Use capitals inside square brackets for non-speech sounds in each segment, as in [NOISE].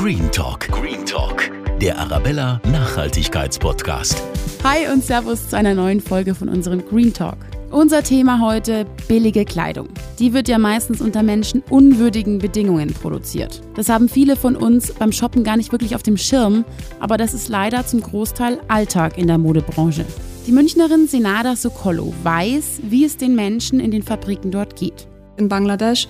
Green Talk. Green Talk. Der Arabella Nachhaltigkeitspodcast. Hi und Servus zu einer neuen Folge von unserem Green Talk. Unser Thema heute billige Kleidung. Die wird ja meistens unter menschenunwürdigen Bedingungen produziert. Das haben viele von uns beim Shoppen gar nicht wirklich auf dem Schirm, aber das ist leider zum Großteil Alltag in der Modebranche. Die Münchnerin Senada Sokolo weiß, wie es den Menschen in den Fabriken dort geht. In Bangladesch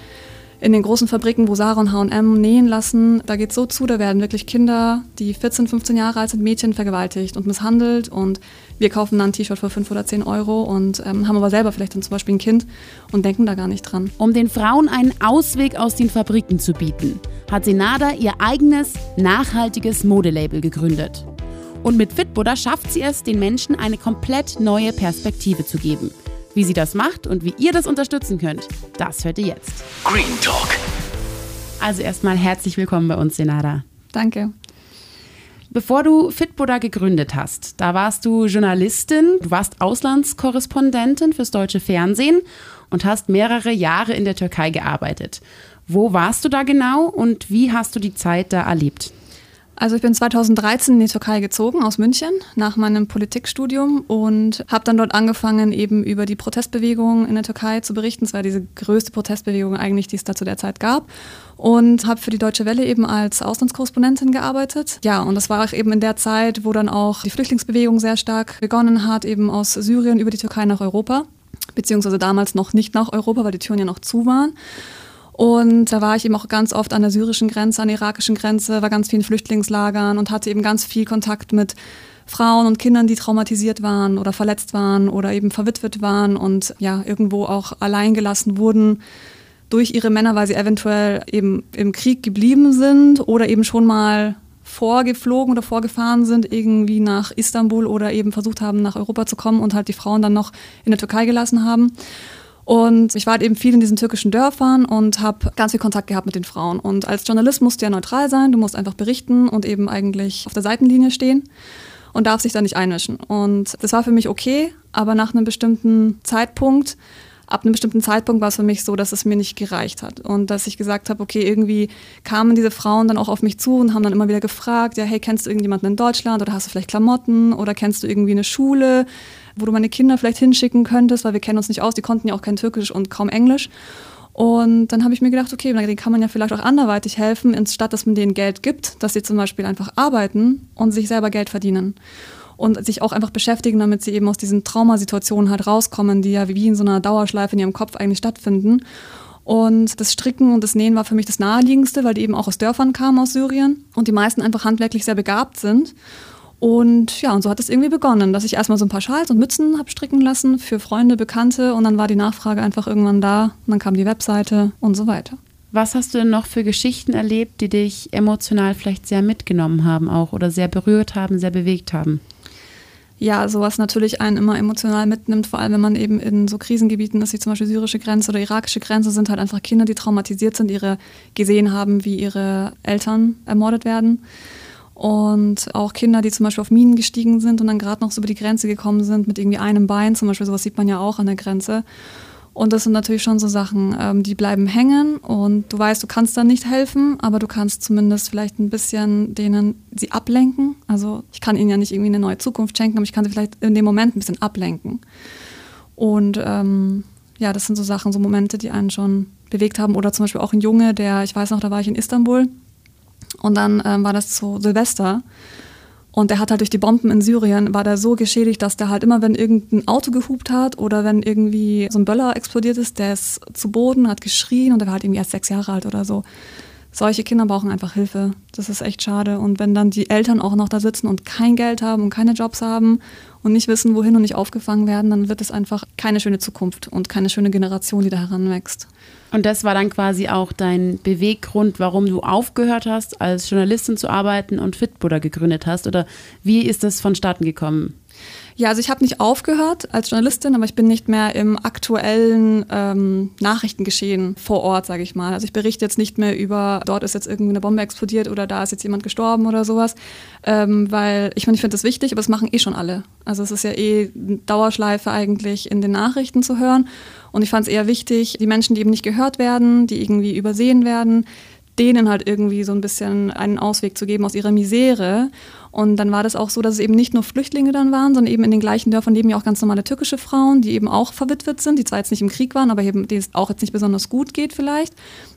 in den großen Fabriken, wo Sarah und H&M nähen lassen, da geht es so zu, da werden wirklich Kinder, die 14, 15 Jahre alt sind, Mädchen vergewaltigt und misshandelt und wir kaufen dann ein T-Shirt für 5 oder 10 Euro und ähm, haben aber selber vielleicht dann zum Beispiel ein Kind und denken da gar nicht dran. Um den Frauen einen Ausweg aus den Fabriken zu bieten, hat Senada ihr eigenes, nachhaltiges Modelabel gegründet. Und mit Fitbuddha schafft sie es, den Menschen eine komplett neue Perspektive zu geben – wie sie das macht und wie ihr das unterstützen könnt, das hört ihr jetzt. Green Talk. Also erstmal herzlich willkommen bei uns, Senada. Danke. Bevor du Fitbuddha gegründet hast, da warst du Journalistin, du warst Auslandskorrespondentin fürs deutsche Fernsehen und hast mehrere Jahre in der Türkei gearbeitet. Wo warst du da genau und wie hast du die Zeit da erlebt? Also ich bin 2013 in die Türkei gezogen aus München nach meinem Politikstudium und habe dann dort angefangen, eben über die Protestbewegung in der Türkei zu berichten. Es war diese größte Protestbewegung eigentlich, die es da zu der Zeit gab. Und habe für die Deutsche Welle eben als Auslandskorrespondentin gearbeitet. Ja, und das war auch eben in der Zeit, wo dann auch die Flüchtlingsbewegung sehr stark begonnen hat, eben aus Syrien über die Türkei nach Europa. Beziehungsweise damals noch nicht nach Europa, weil die Türen ja noch zu waren. Und da war ich eben auch ganz oft an der syrischen Grenze, an der irakischen Grenze, war ganz viel in Flüchtlingslagern und hatte eben ganz viel Kontakt mit Frauen und Kindern, die traumatisiert waren oder verletzt waren oder eben verwitwet waren und ja, irgendwo auch allein gelassen wurden durch ihre Männer, weil sie eventuell eben im Krieg geblieben sind oder eben schon mal vorgeflogen oder vorgefahren sind, irgendwie nach Istanbul oder eben versucht haben, nach Europa zu kommen und halt die Frauen dann noch in der Türkei gelassen haben. Und ich war halt eben viel in diesen türkischen Dörfern und habe ganz viel Kontakt gehabt mit den Frauen. Und als Journalist musst du ja neutral sein, du musst einfach berichten und eben eigentlich auf der Seitenlinie stehen und darf sich da nicht einmischen. Und das war für mich okay, aber nach einem bestimmten Zeitpunkt ab einem bestimmten Zeitpunkt war es für mich so, dass es mir nicht gereicht hat und dass ich gesagt habe, okay, irgendwie kamen diese Frauen dann auch auf mich zu und haben dann immer wieder gefragt, ja, hey, kennst du irgendjemanden in Deutschland oder hast du vielleicht Klamotten oder kennst du irgendwie eine Schule, wo du meine Kinder vielleicht hinschicken könntest, weil wir kennen uns nicht aus, die konnten ja auch kein Türkisch und kaum Englisch. Und dann habe ich mir gedacht, okay, denen kann man ja vielleicht auch anderweitig helfen, statt dass man denen Geld gibt, dass sie zum Beispiel einfach arbeiten und sich selber Geld verdienen und sich auch einfach beschäftigen, damit sie eben aus diesen Traumasituationen halt rauskommen, die ja wie in so einer Dauerschleife in ihrem Kopf eigentlich stattfinden. Und das Stricken und das Nähen war für mich das Naheliegendste, weil die eben auch aus Dörfern kamen aus Syrien und die meisten einfach handwerklich sehr begabt sind. Und ja, und so hat es irgendwie begonnen, dass ich erstmal so ein paar Schals und Mützen habe stricken lassen für Freunde, Bekannte und dann war die Nachfrage einfach irgendwann da und dann kam die Webseite und so weiter. Was hast du denn noch für Geschichten erlebt, die dich emotional vielleicht sehr mitgenommen haben auch oder sehr berührt haben, sehr bewegt haben? Ja, sowas natürlich einen immer emotional mitnimmt, vor allem wenn man eben in so Krisengebieten ist, wie zum Beispiel syrische Grenze oder irakische Grenze, sind halt einfach Kinder, die traumatisiert sind, ihre gesehen haben, wie ihre Eltern ermordet werden. Und auch Kinder, die zum Beispiel auf Minen gestiegen sind und dann gerade noch so über die Grenze gekommen sind mit irgendwie einem Bein, zum Beispiel sowas sieht man ja auch an der Grenze. Und das sind natürlich schon so Sachen, ähm, die bleiben hängen und du weißt, du kannst da nicht helfen, aber du kannst zumindest vielleicht ein bisschen denen sie ablenken. Also ich kann ihnen ja nicht irgendwie eine neue Zukunft schenken, aber ich kann sie vielleicht in dem Moment ein bisschen ablenken. Und ähm, ja, das sind so Sachen, so Momente, die einen schon bewegt haben. Oder zum Beispiel auch ein Junge, der, ich weiß noch, da war ich in Istanbul und dann ähm, war das zu Silvester und der hat halt durch die Bomben in Syrien, war der so geschädigt, dass der halt immer, wenn irgendein Auto gehupt hat oder wenn irgendwie so ein Böller explodiert ist, der ist zu Boden, hat geschrien und der war halt irgendwie erst sechs Jahre alt oder so. Solche Kinder brauchen einfach Hilfe. Das ist echt schade. Und wenn dann die Eltern auch noch da sitzen und kein Geld haben und keine Jobs haben und nicht wissen, wohin und nicht aufgefangen werden, dann wird es einfach keine schöne Zukunft und keine schöne Generation, die da heranwächst. Und das war dann quasi auch dein Beweggrund, warum du aufgehört hast, als Journalistin zu arbeiten und Fitbuddha gegründet hast? Oder wie ist das vonstatten gekommen? Ja, also ich habe nicht aufgehört als Journalistin, aber ich bin nicht mehr im aktuellen ähm, Nachrichtengeschehen vor Ort, sage ich mal. Also ich berichte jetzt nicht mehr über, dort ist jetzt irgendwie eine Bombe explodiert oder da ist jetzt jemand gestorben oder sowas, ähm, weil ich meine, ich finde das wichtig, aber das machen eh schon alle. Also es ist ja eh Dauerschleife eigentlich in den Nachrichten zu hören. Und ich fand es eher wichtig, die Menschen, die eben nicht gehört werden, die irgendwie übersehen werden, denen halt irgendwie so ein bisschen einen Ausweg zu geben aus ihrer Misere. Und dann war das auch so, dass es eben nicht nur Flüchtlinge dann waren, sondern eben in den gleichen Dörfern leben ja auch ganz normale türkische Frauen, die eben auch verwitwet sind, die zwar jetzt nicht im Krieg waren, aber eben denen es auch jetzt nicht besonders gut geht vielleicht.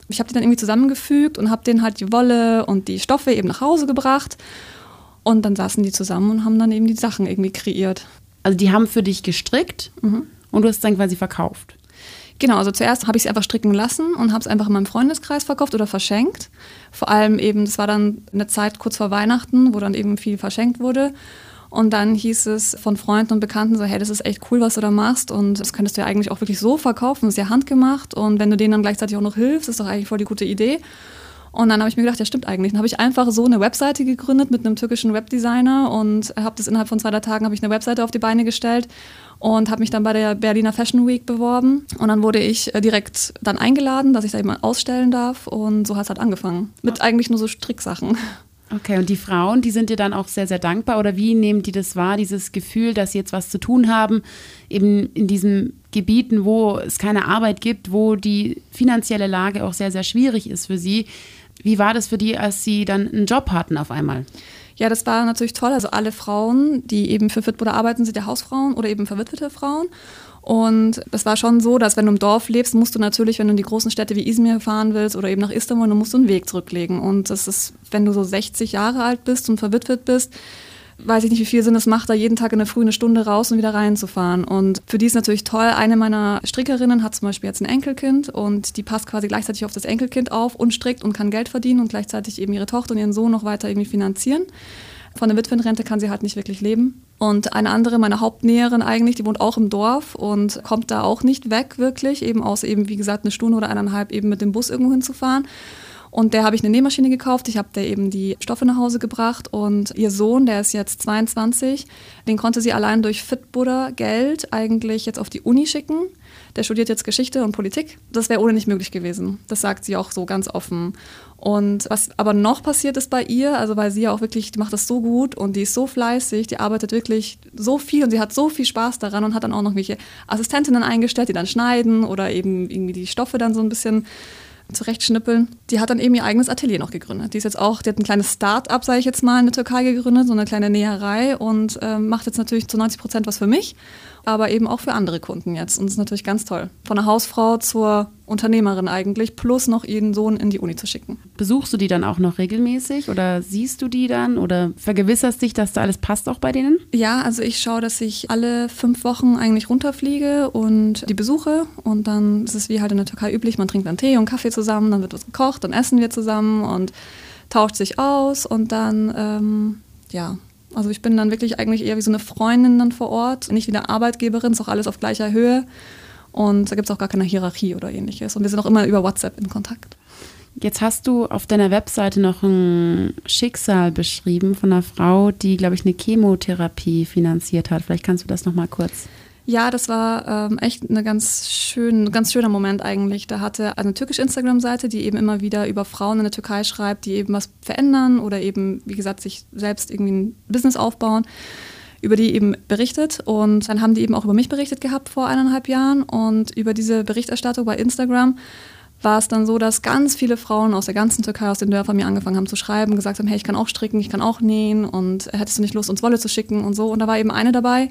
Ich habe die dann irgendwie zusammengefügt und habe denen halt die Wolle und die Stoffe eben nach Hause gebracht. Und dann saßen die zusammen und haben dann eben die Sachen irgendwie kreiert. Also die haben für dich gestrickt mhm. und du hast dann quasi verkauft. Genau, also zuerst habe ich sie einfach stricken lassen und habe es einfach in meinem Freundeskreis verkauft oder verschenkt. Vor allem eben, das war dann eine Zeit kurz vor Weihnachten, wo dann eben viel verschenkt wurde. Und dann hieß es von Freunden und Bekannten so, hey, das ist echt cool, was du da machst und das könntest du ja eigentlich auch wirklich so verkaufen, ist ja handgemacht und wenn du denen dann gleichzeitig auch noch hilfst, ist doch eigentlich voll die gute Idee. Und dann habe ich mir gedacht, ja stimmt eigentlich. Dann habe ich einfach so eine Webseite gegründet mit einem türkischen Webdesigner und habe das innerhalb von zwei, drei Tagen habe ich eine Webseite auf die Beine gestellt und habe mich dann bei der Berliner Fashion Week beworben. Und dann wurde ich äh, direkt dann eingeladen, dass ich da eben ausstellen darf. Und so hat es halt angefangen. Mit eigentlich nur so Stricksachen. Okay, und die Frauen, die sind dir dann auch sehr, sehr dankbar oder wie nehmen die das wahr, dieses Gefühl, dass sie jetzt was zu tun haben, eben in diesen Gebieten, wo es keine Arbeit gibt, wo die finanzielle Lage auch sehr, sehr schwierig ist für sie. Wie war das für die, als sie dann einen Job hatten auf einmal? Ja, das war natürlich toll. Also alle Frauen, die eben für Fitbuder arbeiten, sind ja Hausfrauen oder eben verwitwete Frauen. Und es war schon so, dass wenn du im Dorf lebst, musst du natürlich, wenn du in die großen Städte wie Izmir fahren willst oder eben nach Istanbul, dann musst du einen Weg zurücklegen. Und das ist, wenn du so 60 Jahre alt bist und verwitwet bist, weiß ich nicht, wie viel Sinn es macht, da jeden Tag in der Früh eine Stunde raus und wieder reinzufahren. Und für die ist natürlich toll. Eine meiner Strickerinnen hat zum Beispiel jetzt ein Enkelkind und die passt quasi gleichzeitig auf das Enkelkind auf und strickt und kann Geld verdienen und gleichzeitig eben ihre Tochter und ihren Sohn noch weiter irgendwie finanzieren. Von der Witwenrente kann sie halt nicht wirklich leben. Und eine andere, meine Hauptnäherin eigentlich, die wohnt auch im Dorf und kommt da auch nicht weg wirklich, eben aus eben, wie gesagt, eine Stunde oder eineinhalb eben mit dem Bus irgendwo hinzufahren. Und der habe ich eine Nähmaschine gekauft. Ich habe der eben die Stoffe nach Hause gebracht. Und ihr Sohn, der ist jetzt 22, den konnte sie allein durch Fitbuddha Geld eigentlich jetzt auf die Uni schicken. Der studiert jetzt Geschichte und Politik. Das wäre ohne nicht möglich gewesen. Das sagt sie auch so ganz offen. Und was aber noch passiert ist bei ihr, also weil sie ja auch wirklich, die macht das so gut und die ist so fleißig, die arbeitet wirklich so viel und sie hat so viel Spaß daran und hat dann auch noch welche Assistentinnen eingestellt, die dann schneiden oder eben irgendwie die Stoffe dann so ein bisschen zurechtschnippeln. Die hat dann eben ihr eigenes Atelier noch gegründet. Die ist jetzt auch, die hat ein kleines Start-up, sage ich jetzt mal, in der Türkei gegründet, so eine kleine Näherei und äh, macht jetzt natürlich zu 90 Prozent was für mich aber eben auch für andere Kunden jetzt. Und das ist natürlich ganz toll. Von der Hausfrau zur Unternehmerin eigentlich, plus noch ihren Sohn in die Uni zu schicken. Besuchst du die dann auch noch regelmäßig oder siehst du die dann oder vergewisserst dich, dass da alles passt auch bei denen? Ja, also ich schaue, dass ich alle fünf Wochen eigentlich runterfliege und die besuche. Und dann ist es wie halt in der Türkei üblich, man trinkt dann Tee und Kaffee zusammen, dann wird was gekocht, dann essen wir zusammen und tauscht sich aus und dann, ähm, ja, also ich bin dann wirklich eigentlich eher wie so eine Freundin dann vor Ort, nicht wie eine Arbeitgeberin, ist auch alles auf gleicher Höhe. Und da gibt es auch gar keine Hierarchie oder ähnliches. Und wir sind auch immer über WhatsApp in Kontakt. Jetzt hast du auf deiner Webseite noch ein Schicksal beschrieben von einer Frau, die, glaube ich, eine Chemotherapie finanziert hat. Vielleicht kannst du das noch mal kurz ja, das war ähm, echt eine ganz schön, ganz schöner Moment eigentlich. Da hatte eine türkische Instagram-Seite, die eben immer wieder über Frauen in der Türkei schreibt, die eben was verändern oder eben, wie gesagt, sich selbst irgendwie ein Business aufbauen, über die eben berichtet. Und dann haben die eben auch über mich berichtet gehabt vor eineinhalb Jahren. Und über diese Berichterstattung bei Instagram war es dann so, dass ganz viele Frauen aus der ganzen Türkei, aus den Dörfern mir angefangen haben zu schreiben, gesagt haben, hey, ich kann auch stricken, ich kann auch nähen und hättest du nicht Lust, uns Wolle zu schicken und so. Und da war eben eine dabei,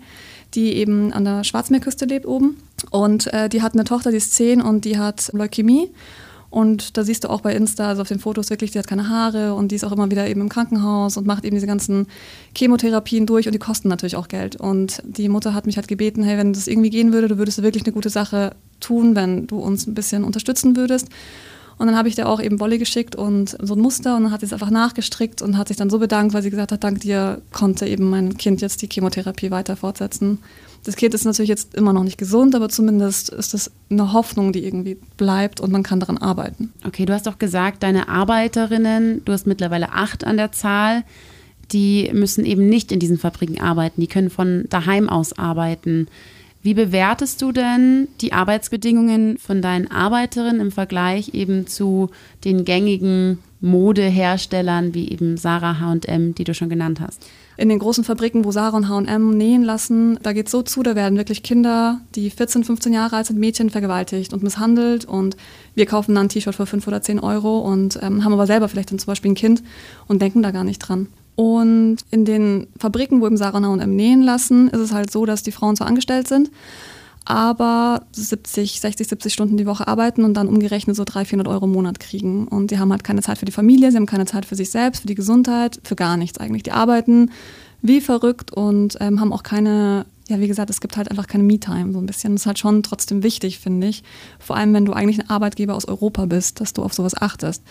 die eben an der Schwarzmeerküste lebt oben. Und äh, die hat eine Tochter, die ist zehn und die hat Leukämie. Und da siehst du auch bei Insta, also auf den Fotos wirklich, die hat keine Haare und die ist auch immer wieder eben im Krankenhaus und macht eben diese ganzen Chemotherapien durch und die kosten natürlich auch Geld. Und die Mutter hat mich halt gebeten, hey, wenn das irgendwie gehen würde, du würdest wirklich eine gute Sache tun, wenn du uns ein bisschen unterstützen würdest. Und dann habe ich dir auch eben Wolle geschickt und so ein Muster und dann hat sie es einfach nachgestrickt und hat sich dann so bedankt, weil sie gesagt hat, dank dir konnte eben mein Kind jetzt die Chemotherapie weiter fortsetzen. Das Kind ist natürlich jetzt immer noch nicht gesund, aber zumindest ist das eine Hoffnung, die irgendwie bleibt und man kann daran arbeiten. Okay, du hast doch gesagt, deine Arbeiterinnen, du hast mittlerweile acht an der Zahl, die müssen eben nicht in diesen Fabriken arbeiten, die können von daheim aus arbeiten. Wie bewertest du denn die Arbeitsbedingungen von deinen Arbeiterinnen im Vergleich eben zu den gängigen Modeherstellern wie eben Sarah H&M, die du schon genannt hast? In den großen Fabriken, wo Sarah und H&M nähen lassen, da geht es so zu, da werden wirklich Kinder, die 14, 15 Jahre alt sind, Mädchen vergewaltigt und misshandelt und wir kaufen dann ein T-Shirt für 5 oder 10 Euro und ähm, haben aber selber vielleicht dann zum Beispiel ein Kind und denken da gar nicht dran. Und in den Fabriken, wo eben Sarah und H&M nähen lassen, ist es halt so, dass die Frauen zwar angestellt sind, aber 70, 60, 70 Stunden die Woche arbeiten und dann umgerechnet so 300, 400 Euro im Monat kriegen. Und die haben halt keine Zeit für die Familie, sie haben keine Zeit für sich selbst, für die Gesundheit, für gar nichts eigentlich. Die arbeiten wie verrückt und ähm, haben auch keine, ja wie gesagt, es gibt halt einfach keine Me-Time so ein bisschen. Das ist halt schon trotzdem wichtig, finde ich. Vor allem, wenn du eigentlich ein Arbeitgeber aus Europa bist, dass du auf sowas achtest.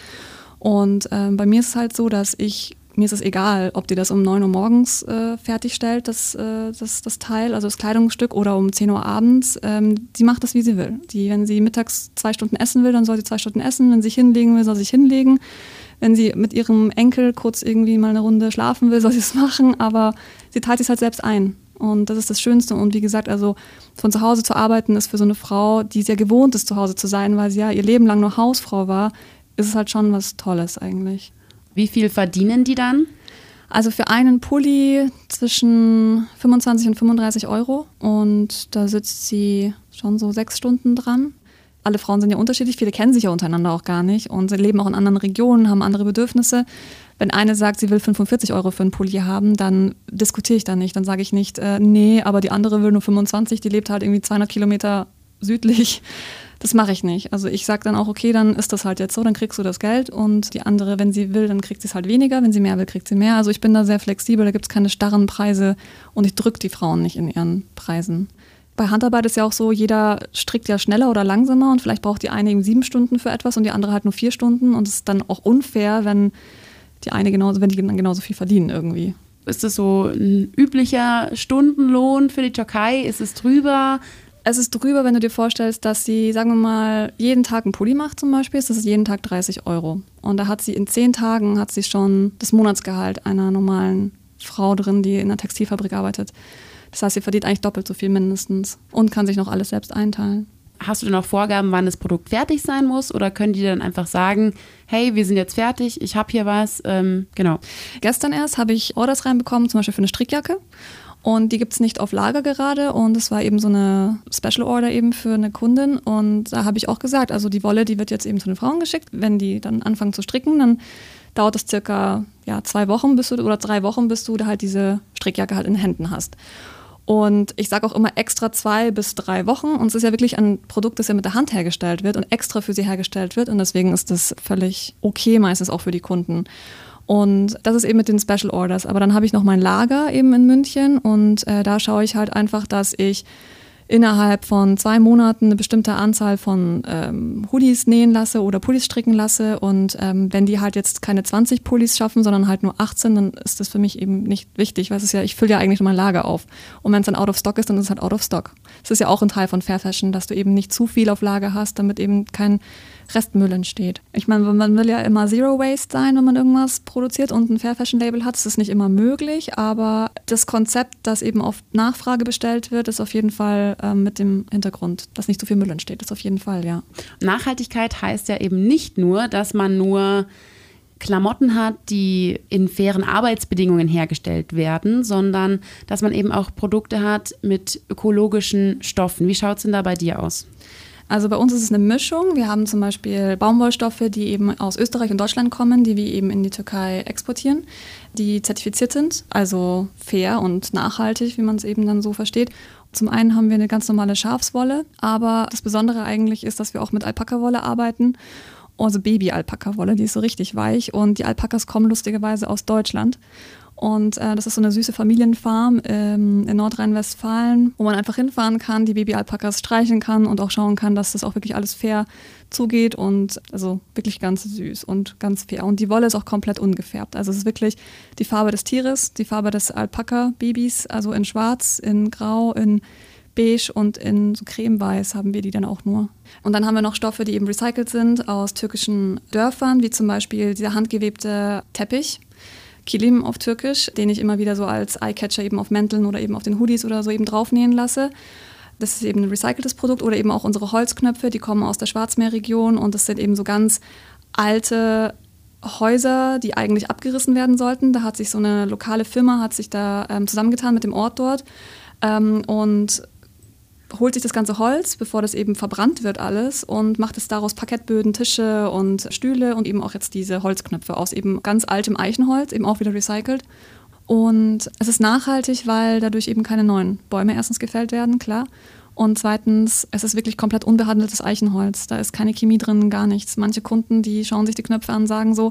Und ähm, bei mir ist es halt so, dass ich mir ist es egal, ob die das um 9 Uhr morgens äh, fertigstellt, das, äh, das, das Teil, also das Kleidungsstück, oder um 10 Uhr abends. Ähm, die macht das, wie sie will. Die, wenn sie mittags zwei Stunden essen will, dann soll sie zwei Stunden essen. Wenn sie sich hinlegen will, soll sie sich hinlegen. Wenn sie mit ihrem Enkel kurz irgendwie mal eine Runde schlafen will, [LAUGHS] soll sie es machen. Aber sie teilt sich halt selbst ein. Und das ist das Schönste. Und wie gesagt, also von zu Hause zu arbeiten ist für so eine Frau, die sehr gewohnt ist, zu Hause zu sein, weil sie ja ihr Leben lang nur Hausfrau war, ist es halt schon was Tolles eigentlich. Wie viel verdienen die dann? Also für einen Pulli zwischen 25 und 35 Euro und da sitzt sie schon so sechs Stunden dran. Alle Frauen sind ja unterschiedlich, viele kennen sich ja untereinander auch gar nicht und sie leben auch in anderen Regionen, haben andere Bedürfnisse. Wenn eine sagt, sie will 45 Euro für einen Pulli haben, dann diskutiere ich da nicht. Dann sage ich nicht, äh, nee, aber die andere will nur 25, die lebt halt irgendwie 200 Kilometer südlich das mache ich nicht. Also ich sage dann auch, okay, dann ist das halt jetzt so, dann kriegst du das Geld und die andere, wenn sie will, dann kriegt sie es halt weniger, wenn sie mehr will, kriegt sie mehr. Also ich bin da sehr flexibel, da gibt es keine starren Preise und ich drücke die Frauen nicht in ihren Preisen. Bei Handarbeit ist ja auch so, jeder strickt ja schneller oder langsamer und vielleicht braucht die eine eben sieben Stunden für etwas und die andere halt nur vier Stunden und es ist dann auch unfair, wenn die eine genauso, wenn die dann genauso viel verdienen irgendwie. Ist das so ein üblicher Stundenlohn für die Türkei? Ist es drüber? Es ist drüber, wenn du dir vorstellst, dass sie, sagen wir mal, jeden Tag einen Pulli macht zum Beispiel, das ist jeden Tag 30 Euro. Und da hat sie in zehn Tagen hat sie schon das Monatsgehalt einer normalen Frau drin, die in einer Textilfabrik arbeitet. Das heißt, sie verdient eigentlich doppelt so viel mindestens und kann sich noch alles selbst einteilen. Hast du denn auch Vorgaben, wann das Produkt fertig sein muss? Oder können die dann einfach sagen, hey, wir sind jetzt fertig, ich habe hier was? Ähm, genau. Gestern erst habe ich Orders reinbekommen, zum Beispiel für eine Strickjacke. Und die gibt es nicht auf Lager gerade. Und es war eben so eine Special Order eben für eine Kundin. Und da habe ich auch gesagt, also die Wolle, die wird jetzt eben zu den Frauen geschickt. Wenn die dann anfangen zu stricken, dann dauert es circa ja, zwei Wochen bis du, oder drei Wochen, bis du da halt diese Strickjacke halt in den Händen hast. Und ich sage auch immer extra zwei bis drei Wochen. Und es ist ja wirklich ein Produkt, das ja mit der Hand hergestellt wird und extra für sie hergestellt wird. Und deswegen ist das völlig okay meistens auch für die Kunden. Und das ist eben mit den Special Orders. Aber dann habe ich noch mein Lager eben in München und äh, da schaue ich halt einfach, dass ich innerhalb von zwei Monaten eine bestimmte Anzahl von ähm, Hoodies nähen lasse oder Pullis stricken lasse. Und ähm, wenn die halt jetzt keine 20 Pullis schaffen, sondern halt nur 18, dann ist das für mich eben nicht wichtig, weil es ist ja, ich fülle ja eigentlich mein Lager auf. Und wenn es dann out of stock ist, dann ist es halt out of stock. Es ist ja auch ein Teil von Fair Fashion, dass du eben nicht zu viel auf Lager hast, damit eben kein Restmüll entsteht. Ich meine, man will ja immer Zero Waste sein, wenn man irgendwas produziert und ein Fair Fashion Label hat. Das ist nicht immer möglich, aber das Konzept, das eben auf Nachfrage bestellt wird, ist auf jeden Fall ähm, mit dem Hintergrund, dass nicht so viel Müll entsteht. Das ist auf jeden Fall, ja. Nachhaltigkeit heißt ja eben nicht nur, dass man nur Klamotten hat, die in fairen Arbeitsbedingungen hergestellt werden, sondern dass man eben auch Produkte hat mit ökologischen Stoffen. Wie schaut es denn da bei dir aus? Also bei uns ist es eine Mischung. Wir haben zum Beispiel Baumwollstoffe, die eben aus Österreich und Deutschland kommen, die wir eben in die Türkei exportieren, die zertifiziert sind, also fair und nachhaltig, wie man es eben dann so versteht. Zum einen haben wir eine ganz normale Schafswolle, aber das Besondere eigentlich ist, dass wir auch mit Alpaka-Wolle arbeiten. Also Baby-Alpaka-Wolle, die ist so richtig weich und die Alpakas kommen lustigerweise aus Deutschland. Und äh, das ist so eine süße Familienfarm ähm, in Nordrhein-Westfalen, wo man einfach hinfahren kann, die Baby-Alpakas streichen kann und auch schauen kann, dass das auch wirklich alles fair zugeht und also wirklich ganz süß und ganz fair. Und die Wolle ist auch komplett ungefärbt. Also es ist wirklich die Farbe des Tieres, die Farbe des Alpaka-Babys, also in schwarz, in grau, in beige und in so cremeweiß haben wir die dann auch nur. Und dann haben wir noch Stoffe, die eben recycelt sind aus türkischen Dörfern, wie zum Beispiel dieser handgewebte Teppich Kilim auf Türkisch, den ich immer wieder so als Eyecatcher eben auf Mänteln oder eben auf den Hoodies oder so eben draufnähen lasse. Das ist eben ein recyceltes Produkt oder eben auch unsere Holzknöpfe, die kommen aus der Schwarzmeerregion und das sind eben so ganz alte Häuser, die eigentlich abgerissen werden sollten. Da hat sich so eine lokale Firma hat sich da ähm, zusammengetan mit dem Ort dort ähm, und holt sich das ganze Holz, bevor das eben verbrannt wird alles und macht es daraus Parkettböden, Tische und Stühle und eben auch jetzt diese Holzknöpfe aus eben ganz altem Eichenholz, eben auch wieder recycelt. Und es ist nachhaltig, weil dadurch eben keine neuen Bäume erstens gefällt werden, klar. Und zweitens, es ist wirklich komplett unbehandeltes Eichenholz. Da ist keine Chemie drin, gar nichts. Manche Kunden, die schauen sich die Knöpfe an, sagen so,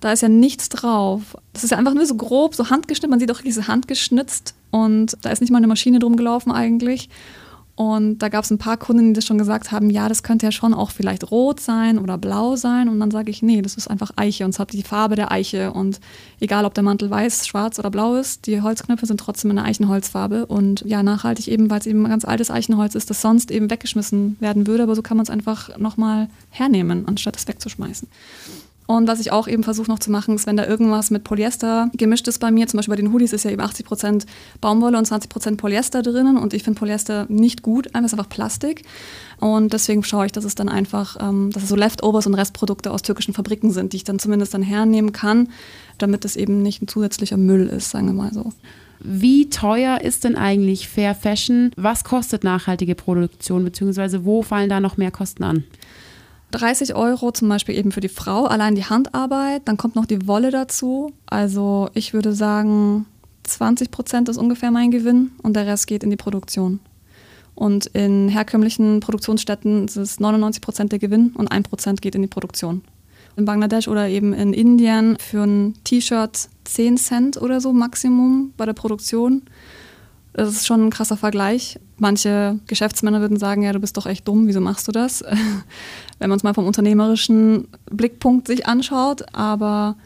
da ist ja nichts drauf. Das ist ja einfach nur so grob, so handgeschnitzt. Man sieht auch diese handgeschnitzt und da ist nicht mal eine Maschine drum gelaufen eigentlich. Und da gab es ein paar Kunden, die das schon gesagt haben, ja, das könnte ja schon auch vielleicht rot sein oder blau sein. Und dann sage ich, nee, das ist einfach Eiche und es hat die Farbe der Eiche. Und egal, ob der Mantel weiß, schwarz oder blau ist, die Holzknöpfe sind trotzdem in einer Eichenholzfarbe. Und ja, nachhaltig eben, weil es eben ganz altes Eichenholz ist, das sonst eben weggeschmissen werden würde. Aber so kann man es einfach nochmal hernehmen, anstatt es wegzuschmeißen. Und was ich auch eben versuche noch zu machen, ist, wenn da irgendwas mit Polyester gemischt ist bei mir, zum Beispiel bei den Hoodies ist ja eben 80 Prozent Baumwolle und 20 Prozent Polyester drinnen und ich finde Polyester nicht gut, einfach ist einfach Plastik. Und deswegen schaue ich, dass es dann einfach, ähm, dass es so Leftovers und Restprodukte aus türkischen Fabriken sind, die ich dann zumindest dann hernehmen kann, damit es eben nicht ein zusätzlicher Müll ist, sagen wir mal so. Wie teuer ist denn eigentlich Fair Fashion? Was kostet nachhaltige Produktion, beziehungsweise wo fallen da noch mehr Kosten an? 30 Euro zum Beispiel eben für die Frau, allein die Handarbeit, dann kommt noch die Wolle dazu. Also ich würde sagen, 20 Prozent ist ungefähr mein Gewinn und der Rest geht in die Produktion. Und in herkömmlichen Produktionsstätten ist es 99 Prozent der Gewinn und 1 Prozent geht in die Produktion. In Bangladesch oder eben in Indien für ein T-Shirt 10 Cent oder so Maximum bei der Produktion. Das ist schon ein krasser Vergleich. Manche Geschäftsmänner würden sagen, ja, du bist doch echt dumm, wieso machst du das? [LAUGHS] Wenn man es mal vom unternehmerischen Blickpunkt sich anschaut, aber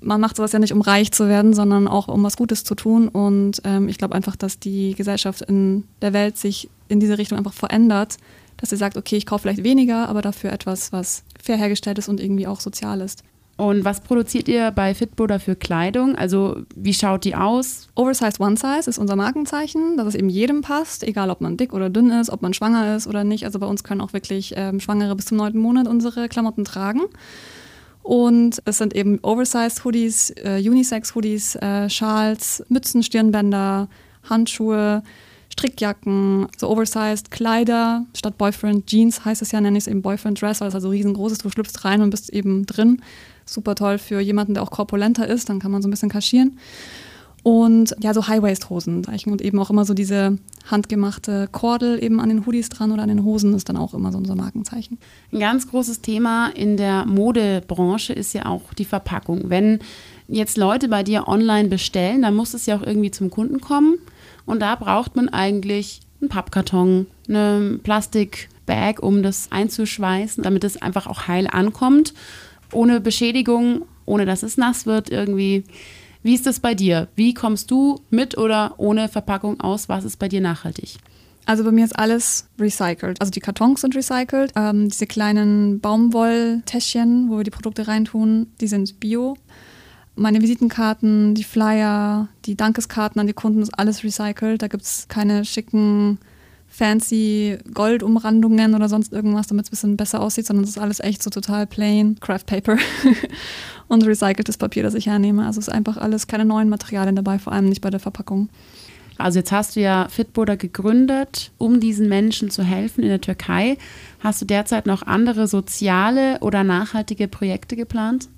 man macht sowas ja nicht, um reich zu werden, sondern auch um was Gutes zu tun. Und ähm, ich glaube einfach, dass die Gesellschaft in der Welt sich in diese Richtung einfach verändert, dass sie sagt, okay, ich kaufe vielleicht weniger, aber dafür etwas, was fair hergestellt ist und irgendwie auch sozial ist. Und was produziert ihr bei Fitbuda für Kleidung? Also wie schaut die aus? Oversized One Size ist unser Markenzeichen, dass es eben jedem passt, egal ob man dick oder dünn ist, ob man schwanger ist oder nicht. Also bei uns können auch wirklich ähm, Schwangere bis zum neunten Monat unsere Klamotten tragen. Und es sind eben Oversized Hoodies, äh, Unisex Hoodies, äh, Schals, Mützen, Stirnbänder, Handschuhe, Strickjacken, so oversized Kleider, statt Boyfriend Jeans heißt es ja, nenne ich es eben Boyfriend Dress, weil es also riesengroß ist, du schlüpfst rein und bist eben drin super toll für jemanden, der auch korpulenter ist, dann kann man so ein bisschen kaschieren. Und ja, so High-Waist-Hosen und eben auch immer so diese handgemachte Kordel eben an den Hoodies dran oder an den Hosen ist dann auch immer so unser Markenzeichen. Ein ganz großes Thema in der Modebranche ist ja auch die Verpackung. Wenn jetzt Leute bei dir online bestellen, dann muss es ja auch irgendwie zum Kunden kommen. Und da braucht man eigentlich einen Pappkarton, eine Plastikbag, um das einzuschweißen, damit es einfach auch heil ankommt ohne Beschädigung, ohne dass es nass wird irgendwie. Wie ist das bei dir? Wie kommst du mit oder ohne Verpackung aus? Was ist bei dir nachhaltig? Also bei mir ist alles recycelt. Also die Kartons sind recycelt. Ähm, diese kleinen Baumwolltäschchen, wo wir die Produkte reintun, die sind bio. Meine Visitenkarten, die Flyer, die Dankeskarten an die Kunden ist alles recycelt. Da gibt es keine schicken fancy Goldumrandungen oder sonst irgendwas, damit es ein bisschen besser aussieht, sondern es ist alles echt so total plain Craft Paper [LAUGHS] und recyceltes Papier, das ich hernehme. Also es ist einfach alles keine neuen Materialien dabei, vor allem nicht bei der Verpackung. Also jetzt hast du ja Fitboda gegründet, um diesen Menschen zu helfen in der Türkei. Hast du derzeit noch andere soziale oder nachhaltige Projekte geplant?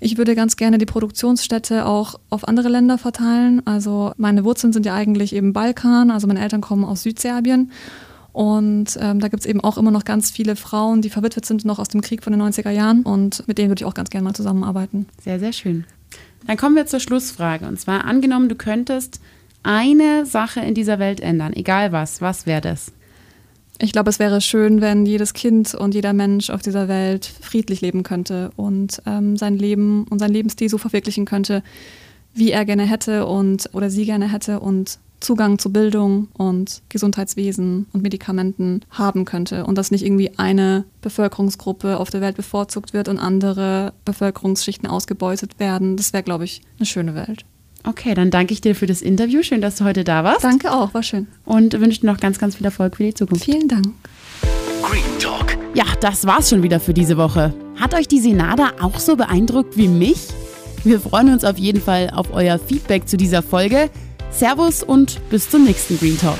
Ich würde ganz gerne die Produktionsstätte auch auf andere Länder verteilen. Also meine Wurzeln sind ja eigentlich eben Balkan, also meine Eltern kommen aus Südserbien. Und ähm, da gibt es eben auch immer noch ganz viele Frauen, die verwitwet sind, noch aus dem Krieg von den 90er Jahren. Und mit denen würde ich auch ganz gerne mal zusammenarbeiten. Sehr, sehr schön. Dann kommen wir zur Schlussfrage. Und zwar angenommen, du könntest eine Sache in dieser Welt ändern, egal was, was wäre das? Ich glaube, es wäre schön, wenn jedes Kind und jeder Mensch auf dieser Welt friedlich leben könnte und ähm, sein Leben und sein Lebensstil so verwirklichen könnte, wie er gerne hätte und oder sie gerne hätte und Zugang zu Bildung und Gesundheitswesen und Medikamenten haben könnte und dass nicht irgendwie eine Bevölkerungsgruppe auf der Welt bevorzugt wird und andere Bevölkerungsschichten ausgebeutet werden. Das wäre, glaube ich, eine schöne Welt. Okay, dann danke ich dir für das Interview. Schön, dass du heute da warst. Danke auch, war schön. Und wünsche dir noch ganz, ganz viel Erfolg für die Zukunft. Vielen Dank. Green Talk. Ja, das war's schon wieder für diese Woche. Hat euch die Senada auch so beeindruckt wie mich? Wir freuen uns auf jeden Fall auf euer Feedback zu dieser Folge. Servus und bis zum nächsten Green Talk.